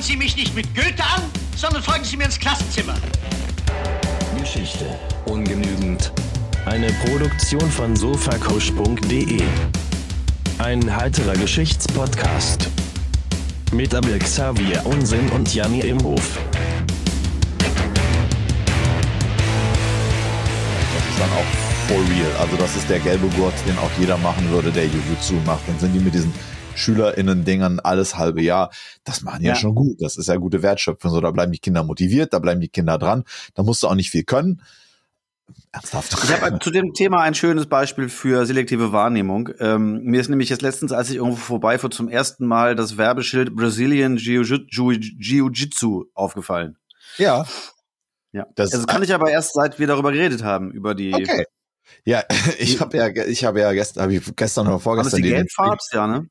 Starren Sie mich nicht mit Goethe an, sondern folgen Sie mir ins Klassenzimmer. Geschichte ungenügend. Eine Produktion von sofakusch.de. Ein heiterer Geschichtspodcast. Mit Abel Xavier Unsinn und Janni Imhof. Das ist dann auch for real. Also das ist der gelbe Gurt, den auch jeder machen würde, der Jujutsu macht. Dann sind die mit diesen SchülerInnen-Dingern alles halbe Jahr. Das machen ja, Ja. schon gut. Das ist ja gute Wertschöpfung. So, da bleiben die Kinder motiviert, da bleiben die Kinder dran. Da musst du auch nicht viel können. Ernsthaft. Ich habe zu dem Thema ein schönes Beispiel für selektive Wahrnehmung. Ähm, mir ist nämlich jetzt letztens, als ich irgendwo vorbeifuhr, zum ersten Mal das Werbeschild Brazilian Jiu- Jiu- Jiu-Jitsu aufgefallen. ja. Ja. Das- also kann ich aber erst seit wir darüber geredet haben, über die. Okay. Ja, ich habe ja, ich habe ja gestern, habe ich gestern oder War das vorgestern die Gelbfarbs? Ja, ne?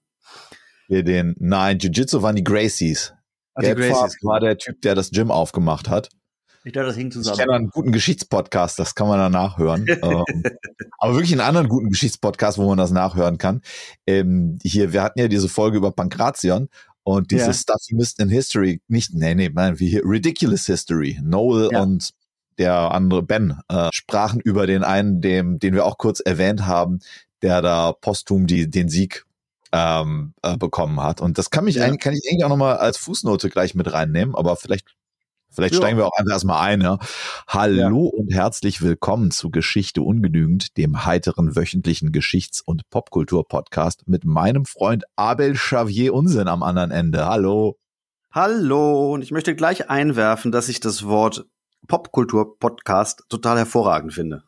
Den, den, nein, Jiu-Jitsu waren die Gracies. Ach, Gelbfarb Gracies. war der Typ, der das Gym aufgemacht hat. Ich glaube, das hing Ich kenne einen guten Geschichtspodcast, das kann man da nachhören. ähm, aber wirklich einen anderen guten Geschichtspodcast, wo man das nachhören kann. Ähm, hier, wir hatten ja diese Folge über Pankration und diese Ja. Stuff You Missed in History, nicht, nee, nee, nein, wie hier, Ridiculous History. Noel Ja. und der andere Ben äh, sprachen über den einen, dem, den wir auch kurz erwähnt haben, der da posthum die, den Sieg ähm, äh, bekommen hat. Und das kann mich Ja. eigentlich, kann ich eigentlich auch nochmal als Fußnote gleich mit reinnehmen, aber vielleicht Vielleicht Ja. steigen wir auch einfach erstmal ein. Ja. Hallo und herzlich willkommen zu Geschichte ungenügend, dem heiteren wöchentlichen Geschichts- und Popkultur-Podcast mit meinem Freund Abel Xavier Unsinn am anderen Ende. Hallo. Hallo, und ich möchte gleich einwerfen, dass ich das Wort Popkultur-Podcast total hervorragend finde.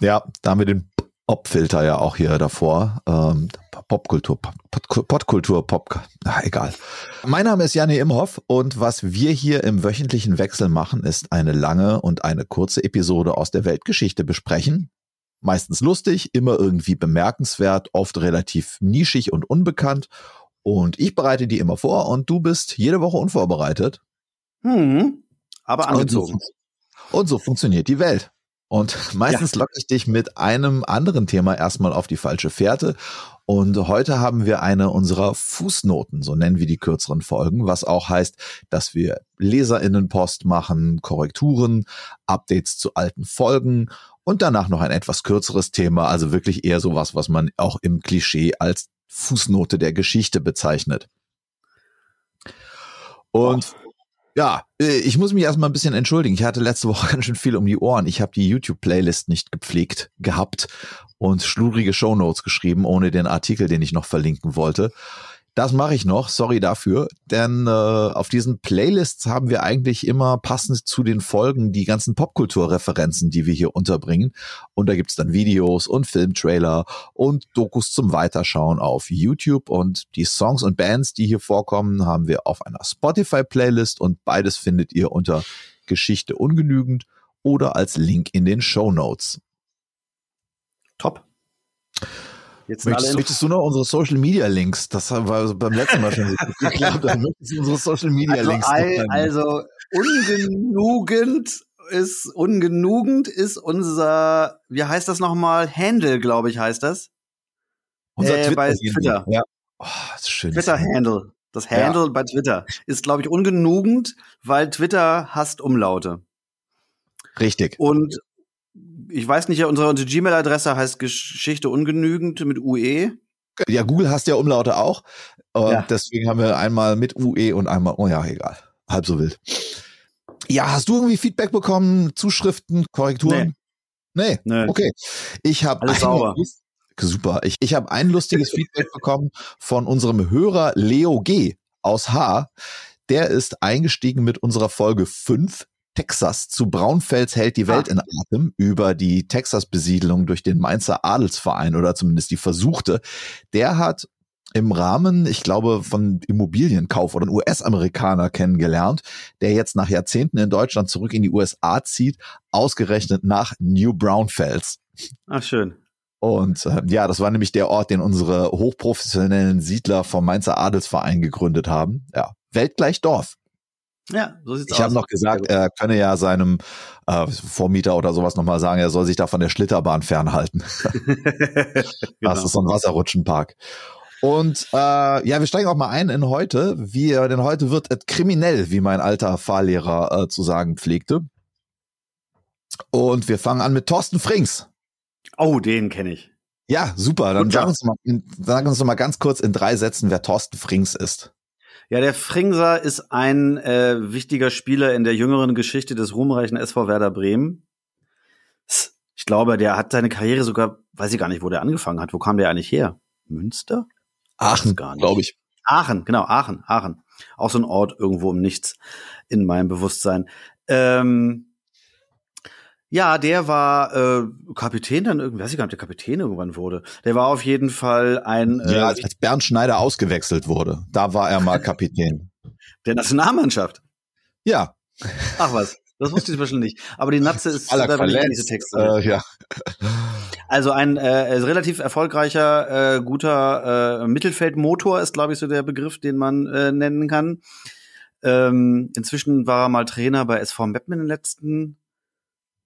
Ja, da haben wir den Pop-Filter ja auch hier davor. Ähm, Popkultur, Pop- Podkultur, Pop, ah, egal. Mein Name ist Janne Imhoff und was wir hier im wöchentlichen Wechsel machen, ist eine lange und eine kurze Episode aus der Weltgeschichte besprechen. Meistens lustig, immer irgendwie bemerkenswert, oft relativ nischig und unbekannt. Und ich bereite die immer vor und du bist jede Woche unvorbereitet. Hm, aber angezogen. Und so, und so funktioniert die Welt. Und meistens locke ich dich mit einem anderen Thema erstmal auf die falsche Fährte. Und heute haben wir eine unserer Fußnoten, so nennen wir die kürzeren Folgen, was auch heißt, dass wir Leserinnenpost machen, Korrekturen, Updates zu alten Folgen und danach noch ein etwas kürzeres Thema, also wirklich eher sowas, was man auch im Klischee als Fußnote der Geschichte bezeichnet. Und ja, äh, ich muss mich erstmal ein bisschen entschuldigen. Ich hatte letzte Woche ganz schön viel um die Ohren. Ich habe die YouTube-Playlist nicht gepflegt gehabt und schludrige Shownotes geschrieben, ohne den Artikel, den ich noch verlinken wollte. Das mache ich noch, sorry dafür, denn äh, auf diesen Playlists haben wir eigentlich immer passend zu den Folgen die ganzen Popkulturreferenzen, die wir hier unterbringen. Und da gibt's dann Videos und Filmtrailer und Dokus zum Weiterschauen auf YouTube. Und die Songs und Bands, die hier vorkommen, haben wir auf einer Spotify-Playlist und beides findet ihr unter Geschichte ungenügend oder als Link in den Show Notes. Top. Jetzt Möchtest, möchtest du noch unsere Social Media Links? Das war beim letzten Mal schon geklappt. Dann möchtest du unsere Social Media also, Links. noch also ungenugend ist ungenugend ist unser, wie heißt das nochmal? Handle, glaube ich, heißt das. Unser äh, bei Twitter. Twitter. Ja. Oh, schön. Twitter-Handle. Das Handle bei Twitter ist, glaube ich, ungenugend, weil Twitter hasst Umlaute. Richtig. Und ich weiß nicht, unsere, unsere Gmail-Adresse heißt Geschichte ungenügend mit UE. Ja, Google hasst ja Umlaute auch. Und Ja. deswegen haben wir einmal mit UE und einmal, oh ja, egal. Halb so wild. Ja, hast du irgendwie Feedback bekommen? Zuschriften, Korrekturen? Nee. Nö. Okay. Ich habe Alles sauber. Super. Ich, ich habe ein lustiges Feedback bekommen von unserem Hörer Leo G. aus H. Der ist eingestiegen mit unserer Folge 5. Texas zu Braunfels hält die Welt Ah. in Atem über die Texas-Besiedlung durch den Mainzer Adelsverein oder zumindest die versuchte. Der hat im Rahmen, ich glaube, von Immobilienkauf oder einen US-Amerikaner kennengelernt, der jetzt nach Jahrzehnten in Deutschland zurück in die USA zieht, ausgerechnet nach New Braunfels. Ach, schön. Und äh, ja, das war nämlich der Ort, den unsere hochprofessionellen Siedler vom Mainzer Adelsverein gegründet haben. Ja, weltgleich Dorf. Ja, so sieht's Ich aus. habe noch gesagt, er könne ja seinem äh, Vormieter oder sowas nochmal sagen, er soll sich da von der Schlitterbahn fernhalten. genau. Das ist so ein Wasserrutschenpark. Und äh, ja, wir steigen auch mal ein in heute. Wie, denn heute wird es kriminell, wie mein alter Fahrlehrer äh, zu sagen pflegte. Und wir fangen an mit Thorsten Frings. Oh, den kenne ich. Ja, super. Dann sag uns, mal, sag uns mal ganz kurz in drei Sätzen, wer Thorsten Frings ist. Ja, der Fringser ist ein äh, wichtiger Spieler in der jüngeren Geschichte des ruhmreichen SV Werder Bremen. Ich glaube, der hat seine Karriere sogar, weiß ich gar nicht, wo der angefangen hat. Wo kam der eigentlich her? Münster? Aachen, glaube ich. Aachen, genau, Aachen, Aachen. Auch so ein Ort irgendwo im Nichts in meinem Bewusstsein. Ähm, ja, der war äh, Kapitän dann irgendwie, weiß ich gar nicht, der Kapitän irgendwann wurde. Der war auf jeden Fall ein. Äh, ja, als Bernd Schneider ausgewechselt wurde, da war er mal Kapitän. der Nationalmannschaft. Ja. Ach was, das wusste ich wahrscheinlich nicht. Aber die Natze ist da bin diese Texte. Äh, ja. Also ein äh, relativ erfolgreicher, äh, guter äh, Mittelfeldmotor ist, glaube ich, so der Begriff, den man äh, nennen kann. Ähm, inzwischen war er mal Trainer bei SV Meppen in den letzten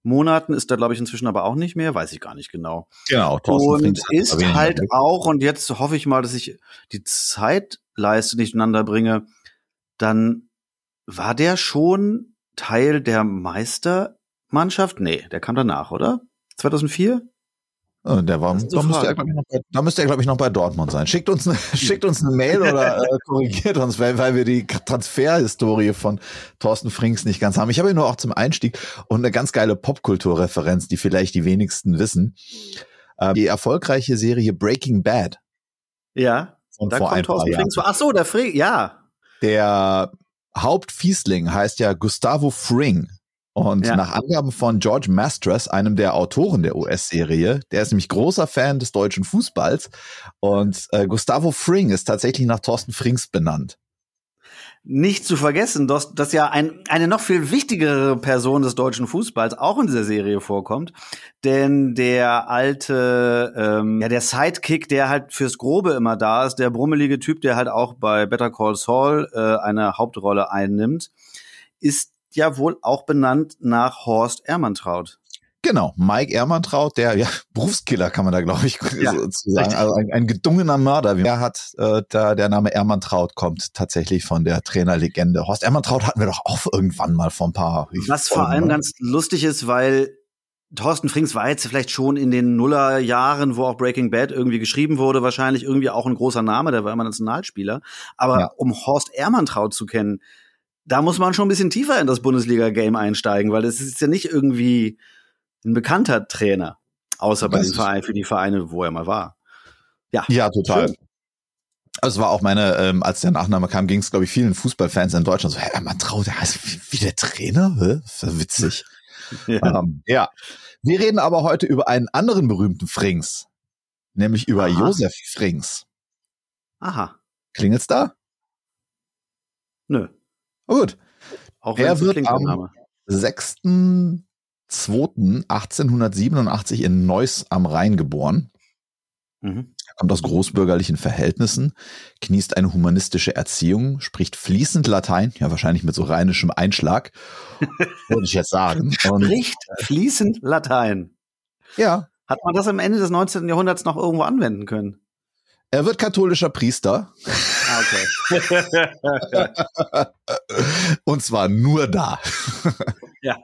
Monaten ist da, glaube ich, inzwischen aber auch nicht mehr, weiß ich gar nicht genau. Genau. Und ist halt auch, und jetzt hoffe ich mal, dass ich die Zeitleiste nicht ineinander bringe, dann war der schon Teil der Meistermannschaft? Nee, der kam danach, oder? 2004? Äh, der war, da müsste, er, bei, da müsste er, glaube ich, noch bei Dortmund sein. Schickt uns, eine, schickt uns eine Mail oder äh, korrigiert uns, weil, weil wir die Transferhistorie von Thorsten Frings nicht ganz haben. Ich habe ihn nur auch zum Einstieg und eine ganz geile Popkulturreferenz, die vielleicht die wenigsten wissen. Äh, die erfolgreiche Serie Breaking Bad. Ja. Und da vor kommt Thorsten Frings. Ach so, der Fring, ja. Der Hauptfiesling heißt ja Gustavo Fring. Und ja. nach Angaben von George Mastras, einem der Autoren der US-Serie, der ist nämlich großer Fan des deutschen Fußballs. Und äh, Gustavo Fring ist tatsächlich nach Thorsten Frings benannt. Nicht zu vergessen, dass, dass ja ein, eine noch viel wichtigere Person des deutschen Fußballs auch in dieser Serie vorkommt. Denn der alte, ähm, ja, der Sidekick, der halt fürs Grobe immer da ist, der brummelige Typ, der halt auch bei Better Call Saul äh, eine Hauptrolle einnimmt, ist ja wohl auch benannt nach Horst Ermantraut. Genau, Mike Ermantraut, der ja, Berufskiller kann man da glaube ich ja, so sagen, also ein, ein, gedungener Mörder. Der hat äh, da der Name Ermantraut kommt tatsächlich von der Trainerlegende. Horst Ermantraut hatten wir doch auch irgendwann mal vor ein paar. Was vor allem ganz lustig ist, weil Thorsten Frings war jetzt vielleicht schon in den Nullerjahren, wo auch Breaking Bad irgendwie geschrieben wurde, wahrscheinlich irgendwie auch ein großer Name, der war immer Nationalspieler. Aber ja. um Horst Ermantraut zu kennen, da muss man schon ein bisschen tiefer in das Bundesliga-Game einsteigen, weil das ist ja nicht irgendwie ein bekannter Trainer, außer bei den Vereinen, für die Vereine, wo er mal war. Ja, ja total. Schön. Also es war auch meine, ähm, als der Nachname kam, ging es, glaube ich, vielen Fußballfans in Deutschland so, hä, man traut, der heißt wie, wie der Trainer? Hä? Das ist witzig. ja. Ähm, ja. Wir reden aber heute über einen anderen berühmten Frings, nämlich über Aha. Josef Frings. Aha. Klingelt's da? Nö. Oh, gut. Auch er wird am 6.2.1887 in Neuss am Rhein geboren. Mhm. Er kommt aus großbürgerlichen Verhältnissen, genießt eine humanistische Erziehung, spricht fließend Latein, ja wahrscheinlich mit so rheinischem Einschlag, würde ich jetzt sagen. Und, spricht fließend Latein. Ja. Hat man das am Ende des 19. Jahrhunderts noch irgendwo anwenden können? Er wird katholischer Priester. Ah, okay. und zwar nur da. ja.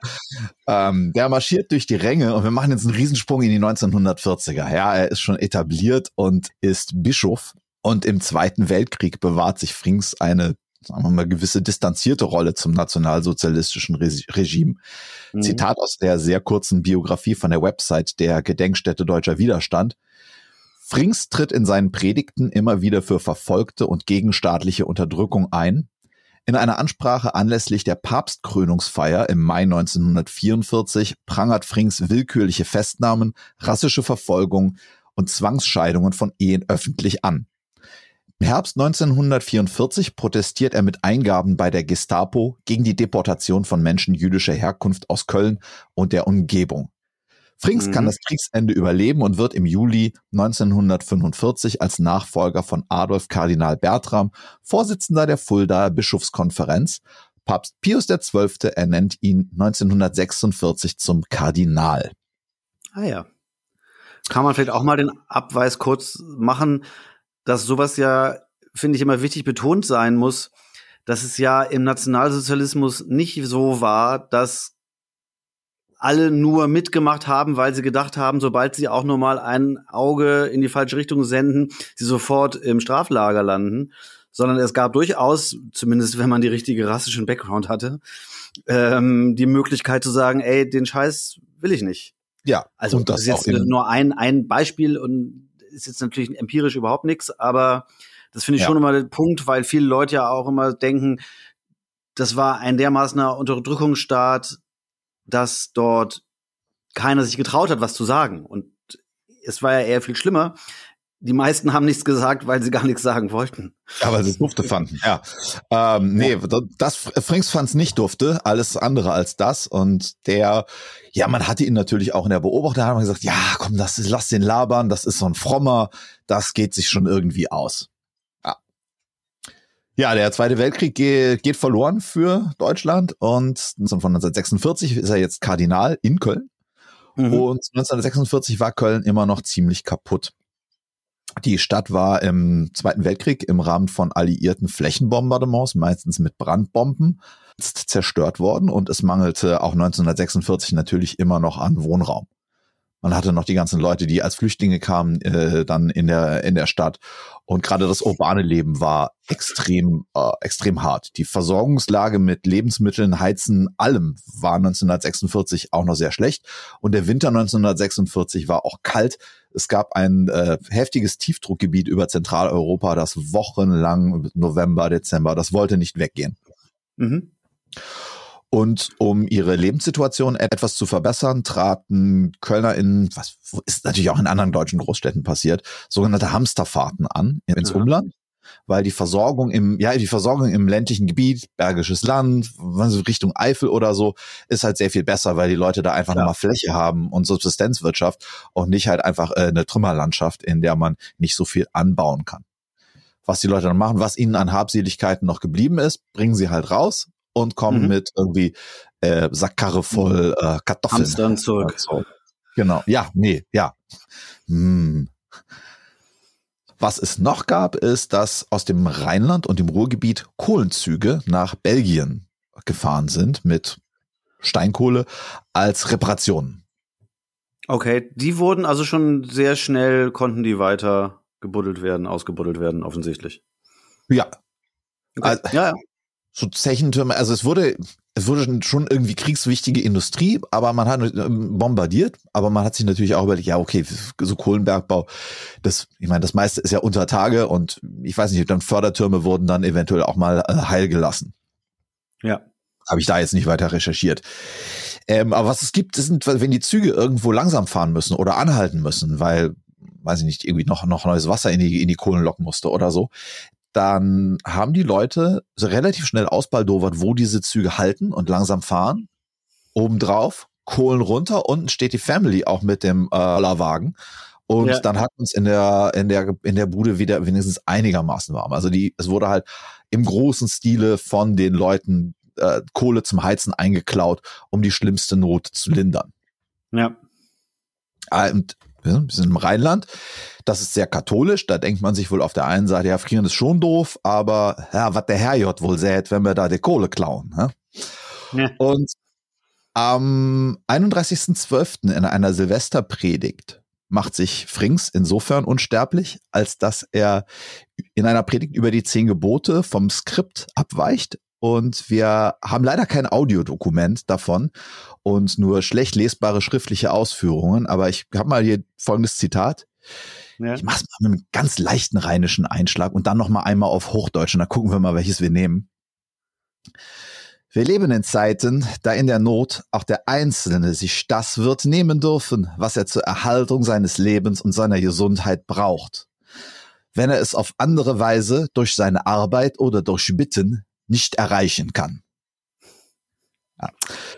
Ähm, der marschiert durch die Ränge und wir machen jetzt einen Riesensprung in die 1940er. Ja, er ist schon etabliert und ist Bischof. Und im Zweiten Weltkrieg bewahrt sich Frings eine sagen wir mal, gewisse distanzierte Rolle zum nationalsozialistischen Regime. Mhm. Zitat aus der sehr kurzen Biografie von der Website der Gedenkstätte Deutscher Widerstand. Frings tritt in seinen Predigten immer wieder für verfolgte und gegenstaatliche Unterdrückung ein. In einer Ansprache anlässlich der Papstkrönungsfeier im Mai 1944 prangert Frings willkürliche Festnahmen, rassische Verfolgung und Zwangsscheidungen von Ehen öffentlich an. Im Herbst 1944 protestiert er mit Eingaben bei der Gestapo gegen die Deportation von Menschen jüdischer Herkunft aus Köln und der Umgebung. Frings mhm. kann das Kriegsende überleben und wird im Juli 1945 als Nachfolger von Adolf Kardinal Bertram Vorsitzender der Fuldaer Bischofskonferenz. Papst Pius XII. ernennt ihn 1946 zum Kardinal. Ah ja. Kann man vielleicht auch mal den Abweis kurz machen. dass sowas ja, finde ich, immer wichtig betont sein muss, dass es ja im Nationalsozialismus nicht so war, dass alle nur mitgemacht haben, weil sie gedacht haben, sobald sie auch nur mal ein Auge in die falsche Richtung senden, sie sofort im Straflager landen, sondern es gab durchaus, zumindest wenn man die richtige rassischen Background hatte, ähm, die Möglichkeit zu sagen, ey, den Scheiß will ich nicht. Ja, Also das das ist jetzt nur ein, ein Beispiel und ist jetzt natürlich empirisch überhaupt nichts, aber das finde ich Ja. schon immer der Punkt, weil viele Leute ja auch immer denken, das war ein dermaßener Unterdrückungsstaat, dass dort keiner sich getraut hat, was zu sagen. Und es war ja eher viel schlimmer. Die meisten haben nichts gesagt, weil sie gar nichts sagen wollten. Aber sie es dufte fanden, ja. Ähm, nee, das Frings fand es nicht dufte, alles andere als das. Und der, ja, man hatte ihn natürlich auch in der Beobachtung, hat man gesagt, ja, komm, das ist, lass den labern, das ist so ein frommer, das geht sich schon irgendwie aus. Ja, der Zweite Weltkrieg ge geht verloren für Deutschland und von 1946 ist er jetzt Kardinal in Köln. Mhm. Und 1946 war Köln immer noch ziemlich kaputt. Die Stadt war im Zweiten Weltkrieg im Rahmen von alliierten Flächenbombardements, meistens mit Brandbomben, zerstört worden und es mangelte auch 1946 natürlich immer noch an Wohnraum. Man hatte noch die ganzen Leute, die als Flüchtlinge kamen, äh, dann in der in der Stadt und gerade das urbane Leben war extrem äh, extrem hart. Die Versorgungslage mit Lebensmitteln, Heizen, allem war 1946 auch noch sehr schlecht und der Winter 1946 war auch kalt. Es gab ein äh, heftiges Tiefdruckgebiet über Zentraleuropa, das wochenlang November, Dezember, das wollte nicht weggehen. Mhm. Und um ihre Lebenssituation etwas zu verbessern, traten Kölner in, was ist natürlich auch in anderen deutschen Großstädten passiert, sogenannte Hamsterfahrten an ins Aha. Umland, weil die Versorgung im, ja, die Versorgung im ländlichen Gebiet, Bergisches Land, Richtung Eifel oder so, ist halt sehr viel besser, weil die Leute da einfach Klar. nochmal Fläche haben und Subsistenzwirtschaft und nicht halt einfach äh, eine Trümmerlandschaft, in der man nicht so viel anbauen kann. Was die Leute dann machen, was ihnen an Habseligkeiten noch geblieben ist, bringen sie halt raus und kommen Mhm. mit irgendwie äh, Sackkarre voll äh, Kartoffeln. Hamstern zurück. So. Genau. Ja, nee, ja. Hm. Was es noch gab, ist, dass aus dem Rheinland und dem Ruhrgebiet Kohlenzüge nach Belgien gefahren sind mit Steinkohle als Reparationen. Okay, die wurden also schon sehr schnell, konnten die weiter gebuddelt werden, ausgebuddelt werden, offensichtlich. Ja, Okay. Also- ja, ja. So Zechentürme, also es wurde, es wurde schon irgendwie kriegswichtige Industrie, aber man hat ähm, bombardiert, aber man hat sich natürlich auch überlegt, ja, okay, so Kohlenbergbau, das, ich meine, das meiste ist ja unter Tage und ich weiß nicht, dann Fördertürme wurden dann eventuell auch mal äh, heil gelassen. ja. Habe ich da jetzt nicht weiter recherchiert. Ähm, aber was es gibt, das sind, wenn die Züge irgendwo langsam fahren müssen oder anhalten müssen, weil, weiß ich nicht, irgendwie noch, noch neues Wasser in die, in die Kohlen locken musste oder so, dann haben die Leute so relativ schnell ausbaldowert, wo diese Züge halten und langsam fahren. Obendrauf, Kohlen runter, unten steht die Family auch mit dem äh, Rollerwagen. Und Ja. dann hat uns in der, in der, in der Bude wieder wenigstens einigermaßen warm. Also die, es wurde halt im großen Stile von den Leuten äh, Kohle zum Heizen eingeklaut, um die schlimmste Not zu lindern. Ja. Ah, Und ja, wir sind im Rheinland. Das ist sehr katholisch. Da denkt man sich wohl auf der einen Seite, ja, frieren ist schon doof, aber ja, was der Herrgott wohl sät, wenn wir da die Kohle klauen. Ne? Ja. Und am 31.12. in einer Silvesterpredigt macht sich Frings insofern unsterblich, als dass er in einer Predigt über die zehn Gebote vom Skript abweicht. Und wir haben leider kein Audiodokument davon und nur schlecht lesbare schriftliche Ausführungen. Aber ich habe mal hier folgendes Zitat. ja. Ich mach's mal mit einem ganz leichten rheinischen Einschlag und dann noch mal einmal auf Hochdeutsch und dann gucken wir mal, welches wir nehmen. Wir leben in Zeiten, da in der Not auch der Einzelne sich das wird nehmen dürfen, was er zur Erhaltung seines Lebens und seiner Gesundheit braucht. Wenn er es auf andere Weise durch seine Arbeit oder durch Bitten nicht erreichen kann.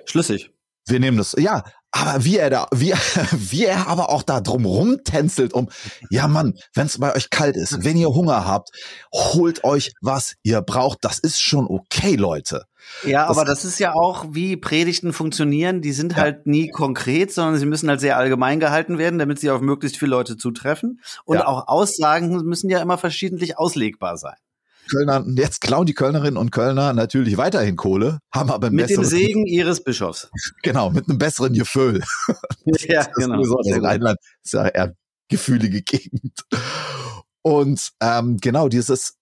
Schlüssig. Wir nehmen das, ja, aber wie er da, wie, wie er aber auch da drum rumtänzelt um, ja Mann, wenn es bei euch kalt ist, wenn ihr Hunger habt, holt euch was ihr braucht, das ist schon okay, Leute. Ja, das aber das ist ja auch, wie Predigten funktionieren. Die sind ja. halt nie konkret, sondern sie müssen halt sehr allgemein gehalten werden, damit sie auf möglichst viele Leute zutreffen. Und ja. auch Aussagen müssen ja immer verschiedentlich auslegbar sein. Kölner, jetzt klauen die Kölnerinnen und Kölner natürlich weiterhin Kohle, haben aber mit dem Segen ihres Bischofs. Genau, mit einem besseren Gefühl. Ja, genau. So, das Rheinland ist ja eher gefühlige Gegend. Und ähm, genau dieses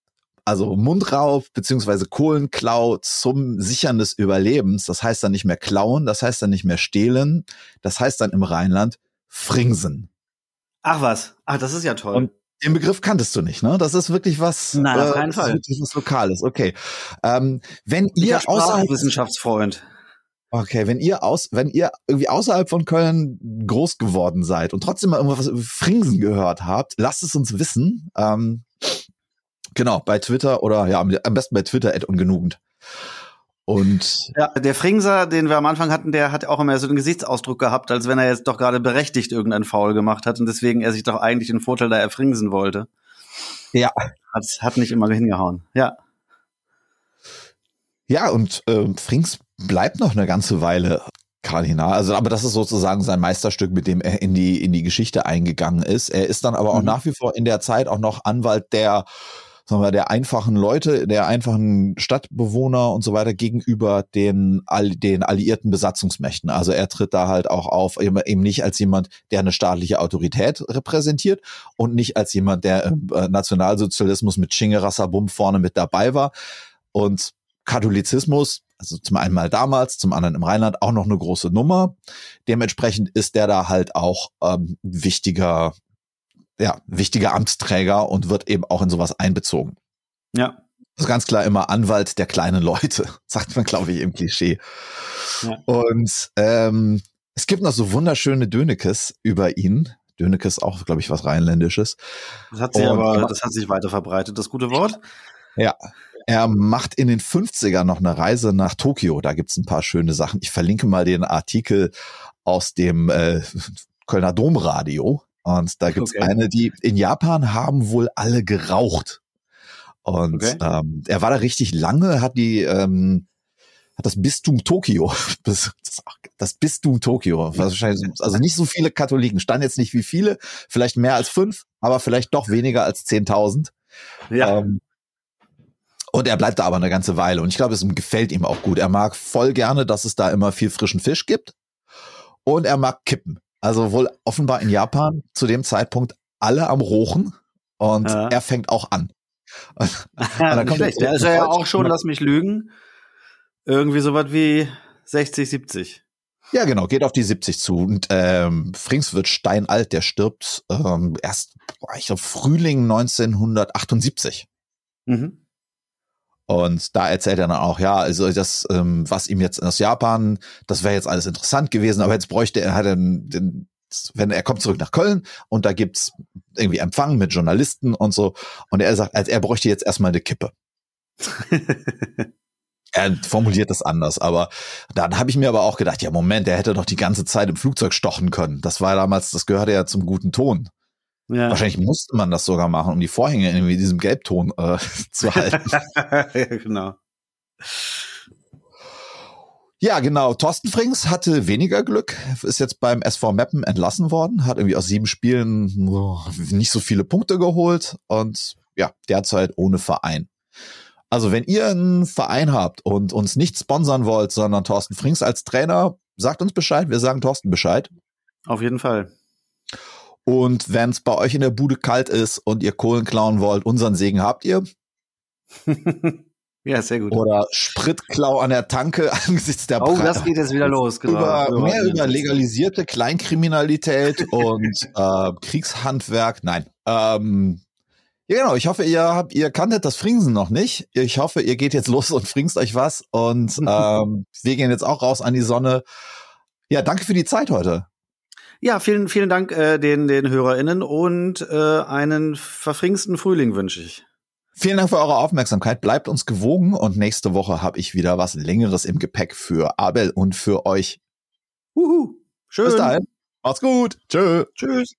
also Mundraub beziehungsweise Kohlenklau zum Sichern des Überlebens. Das heißt dann nicht mehr klauen, das heißt dann nicht mehr stehlen, das heißt dann im Rheinland fringsen. Ach was, ach das ist ja toll. Und den Begriff kanntest du nicht, ne? Das ist wirklich was. Nein, auf keinen äh, Fall. Was Lokales. Okay. Ähm, wenn ihr außerhalb Wissenschaftsfreund. Okay, wenn ihr aus, wenn ihr irgendwie außerhalb von Köln groß geworden seid und trotzdem mal irgendwas über Fringsen gehört habt, lasst es uns wissen. Ähm, Genau, bei Twitter oder ja, am besten bei Twitter at ungenugend. Und ja, der Fringser, den wir am Anfang hatten, der hat auch immer so einen Gesichtsausdruck gehabt, als wenn er jetzt doch gerade berechtigt irgendein Foul gemacht hat und deswegen er sich doch eigentlich den Vorteil da erfringsen wollte. Ja. Hat, hat nicht immer hingehauen. Ja. Ja, und äh, Frings bleibt noch eine ganze Weile Kardinal. Also, aber das ist sozusagen sein Meisterstück, mit dem er in die, in die Geschichte eingegangen ist. Er ist dann aber auch mhm. nach wie vor in der Zeit auch noch Anwalt der sagen wir, der einfachen Leute, der einfachen Stadtbewohner und so weiter gegenüber den, den alliierten Besatzungsmächten. Also er tritt da halt auch auf, eben nicht als jemand, der eine staatliche Autorität repräsentiert und nicht als jemand, der im äh, Nationalsozialismus mit Schingerasser-Bum vorne mit dabei war. Und Katholizismus, also zum einen mal damals, zum anderen im Rheinland auch noch eine große Nummer. Dementsprechend ist der da halt auch ähm, wichtiger ja, wichtiger Amtsträger und wird eben auch in sowas einbezogen. Ja. Das ist ganz klar immer Anwalt der kleinen Leute, sagt man, glaube ich, im Klischee. Ja. Und ähm, es gibt noch so wunderschöne Dönekes über ihn. Dönekes auch, glaube ich, was Rheinländisches. Das hat sich aber, das hat sich weiter verbreitet, das gute Wort. Ja. Er macht in den 50er noch eine Reise nach Tokio. Da gibt's ein paar schöne Sachen. Ich verlinke mal den Artikel aus dem äh, Kölner Domradio. Und da gibt's okay. eine, die in Japan haben wohl alle geraucht. Und okay. ähm, er war da richtig lange, hat die ähm, hat das Bistum Tokio, das Bistum Tokio, wahrscheinlich, also nicht so viele Katholiken, stand jetzt nicht wie viele, vielleicht mehr als fünf, aber vielleicht doch weniger als 10.000. Ja. Ähm, und er bleibt da aber eine ganze Weile und ich glaube, es gefällt ihm auch gut. Er mag voll gerne, dass es da immer viel frischen Fisch gibt und er mag Kippen. Also wohl offenbar in Japan zu dem Zeitpunkt alle am Rochen und ja. er fängt auch an. Und, und dann kommt schlecht. Der ist ja auch schon, lass mich lügen, irgendwie sowas wie 60, 70. Ja, genau, geht auf die 70 zu. Und ähm, Frings wird steinalt, der stirbt ähm, erst, ich glaube, Frühling 1978. Mhm. Und da erzählt er dann auch, ja, also das, ähm, was ihm jetzt aus Japan, das wäre jetzt alles interessant gewesen, aber jetzt bräuchte er halt den, den, wenn er kommt zurück nach Köln und da gibt's irgendwie Empfang mit Journalisten und so. Und er sagt, als er bräuchte jetzt erstmal eine Kippe. er formuliert das anders, aber dann habe ich mir aber auch gedacht, ja, Moment, er hätte doch die ganze Zeit im Flugzeug stochen können. Das war damals, das gehörte ja zum guten Ton. Ja. Wahrscheinlich musste man das sogar machen, um die Vorhänge in diesem Gelbton äh, zu halten. ja, genau. Ja, genau. Thorsten Frings hatte weniger Glück, ist jetzt beim SV Meppen entlassen worden, hat irgendwie aus sieben Spielen nicht so viele Punkte geholt und ja, derzeit ohne Verein. Also wenn ihr einen Verein habt und uns nicht sponsern wollt, sondern Thorsten Frings als Trainer, sagt uns Bescheid, wir sagen Thorsten Bescheid. Auf jeden Fall. Und wenn es bei euch in der Bude kalt ist und ihr Kohlen klauen wollt, unseren Segen habt ihr. ja, sehr gut. Oder Spritklau an der Tanke angesichts der Oh, das geht jetzt wieder los. Genau. Über, mehr über legalisierte Kleinkriminalität und äh, Kriegshandwerk. Nein. Ähm, ja, genau. Ich hoffe, ihr habt, ihr kanntet das Fringsen noch nicht. Ich hoffe, ihr geht jetzt los und fringst euch was. Und ähm, wir gehen jetzt auch raus an die Sonne. Ja, danke für die Zeit heute. Ja, vielen, vielen Dank äh, den, den HörerInnen und äh, einen verfringsten Frühling wünsche ich. Vielen Dank für eure Aufmerksamkeit. Bleibt uns gewogen und nächste Woche habe ich wieder was Längeres im Gepäck für Abel und für euch. Uhu. Schön. Bis dahin. Macht's gut. Tschö. Tschüss.